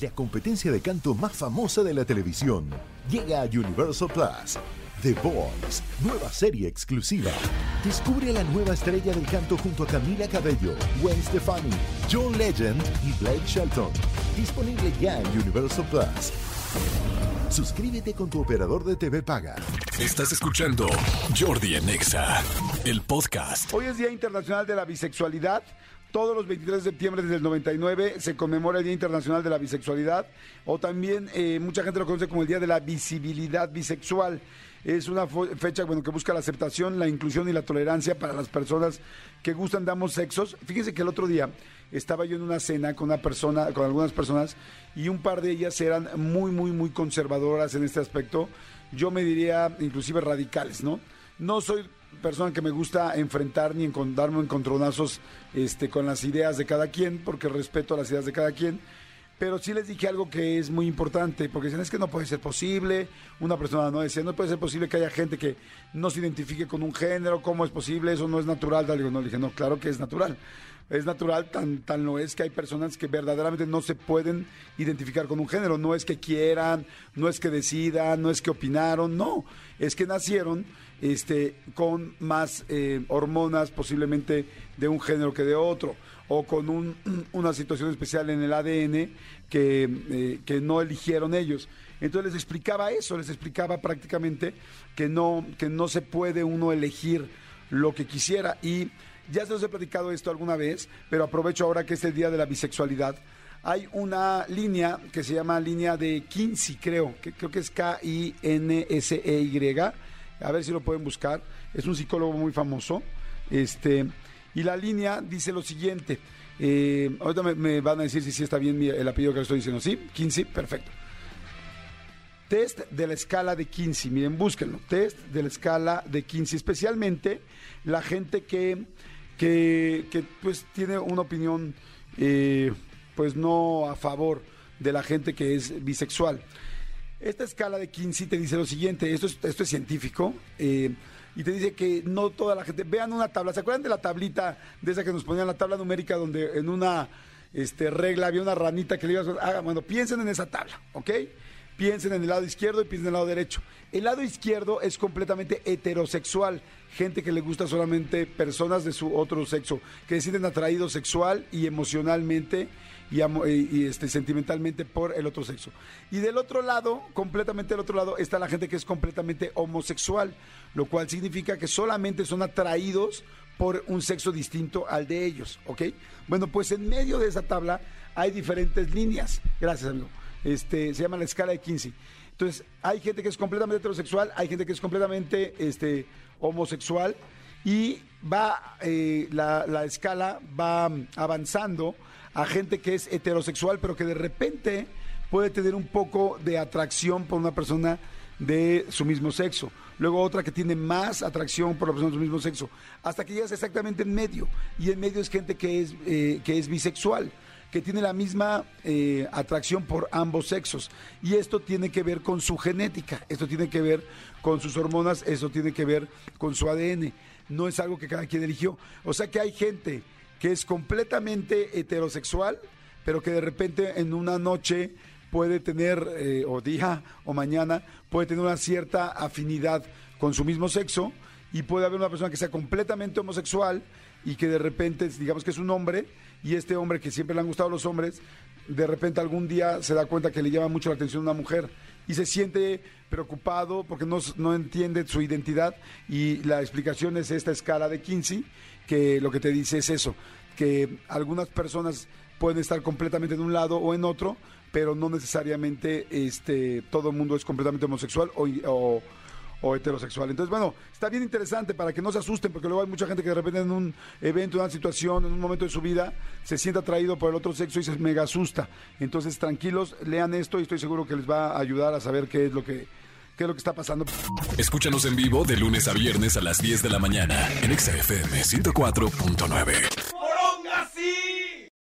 la competencia de canto más famosa de la televisión. Llega a Universal Plus. The Voice, nueva serie exclusiva. Descubre a la nueva estrella del canto junto a Camila Cabello, Gwen Stefani, John Legend y Blake Shelton. Disponible ya en Universal Plus. Suscríbete con tu operador de TV Paga. Estás escuchando Jordi Anexa, el podcast. Hoy es Día Internacional de la Bisexualidad. Todos los 23 de septiembre desde el 99 se conmemora el Día Internacional de la Bisexualidad o también eh, mucha gente lo conoce como el Día de la Visibilidad Bisexual. Es una fecha bueno, que busca la aceptación, la inclusión y la tolerancia para las personas que gustan de ambos sexos. Fíjense que el otro día estaba yo en una cena con una persona, con algunas personas, y un par de ellas eran muy, muy, muy conservadoras en este aspecto. Yo me diría inclusive radicales, ¿no? No soy persona que me gusta enfrentar ni darme encontronazos este, con las ideas de cada quien, porque respeto las ideas de cada quien pero sí les dije algo que es muy importante, porque es que no puede ser posible, una persona no decía, no puede ser posible que haya gente que no se identifique con un género, ¿cómo es posible? Eso no es natural. Digo, no, le dije, no, claro que es natural. Es natural, tan, tan lo es que hay personas que verdaderamente no se pueden identificar con un género. No es que quieran, no es que decidan, no es que opinaron, no. Es que nacieron este, con más eh, hormonas posiblemente de un género que de otro o con un, una situación especial en el ADN que, eh, que no eligieron ellos. Entonces les explicaba eso, les explicaba prácticamente que no, que no se puede uno elegir lo que quisiera. Y ya se os he platicado esto alguna vez, pero aprovecho ahora que es el día de la bisexualidad. Hay una línea que se llama línea de Kinsey, creo, que creo que es K-I-N-S-E-Y. A ver si lo pueden buscar. Es un psicólogo muy famoso. Este, y la línea dice lo siguiente. Eh, ahorita me, van a decir si sí está bien el apellido que le estoy diciendo. ¿Sí? 15, perfecto. Test de la escala de 15. Miren, búsquenlo. Test de la escala de 15. Especialmente la gente que, que, pues tiene una opinión eh, pues no a favor de la gente que es bisexual. Esta escala de 15 te dice lo siguiente, esto es, esto es científico, eh, y te dice que no toda la gente. Vean una tabla. ¿Se acuerdan de la tablita de esa que nos ponían la tabla numérica donde en una este, regla había una ranita que le ibas a. Ah, bueno, piensen en esa tabla, ¿ok? Piensen en el lado izquierdo y piensen en el lado derecho. El lado izquierdo es completamente heterosexual. Gente que le gusta solamente personas de su otro sexo, que se sienten atraídos sexual y emocionalmente y, este, sentimentalmente por el otro sexo. Y del otro lado, completamente del otro lado, está la gente que es completamente homosexual, lo cual significa que solamente son atraídos por un sexo distinto al de ellos, ¿ok? Bueno, pues en medio de esa tabla hay diferentes líneas. Gracias, amigo. Este, se llama la escala de 15. Entonces, hay gente que es completamente heterosexual, hay gente que es completamente este, homosexual y va, eh, la, la escala va avanzando a gente que es heterosexual, pero que de repente puede tener un poco de atracción por una persona de su mismo sexo. Luego otra que tiene más atracción por la persona de su mismo sexo. Hasta que llegas exactamente en medio. Y en medio es gente que es, eh, que es bisexual que tiene la misma eh, atracción por ambos sexos. Y esto tiene que ver con su genética, esto tiene que ver con sus hormonas, eso tiene que ver con su ADN. No es algo que cada quien eligió. O sea que hay gente que es completamente heterosexual, pero que de repente en una noche puede tener, eh, o día o mañana, puede tener una cierta afinidad con su mismo sexo y puede haber una persona que sea completamente homosexual y que de repente, digamos que es un hombre, y este hombre que siempre le han gustado los hombres, de repente algún día se da cuenta que le llama mucho la atención una mujer y se siente preocupado porque no, no entiende su identidad y la explicación es esta escala de Kinsey que lo que te dice es eso, que algunas personas pueden estar completamente en un lado o en otro, pero no necesariamente este, todo el mundo es completamente homosexual o, heterosexual. Entonces, bueno, está bien interesante para que no se asusten, porque luego hay mucha gente que de repente en un evento, en una situación, en un momento de su vida, se siente atraído por el otro sexo y se mega asusta. Entonces, tranquilos, lean esto y estoy seguro que les va a ayudar a saber qué es lo que qué es lo que está pasando. Escúchanos en vivo de lunes a viernes a las 10 de la mañana en XFM 104.9.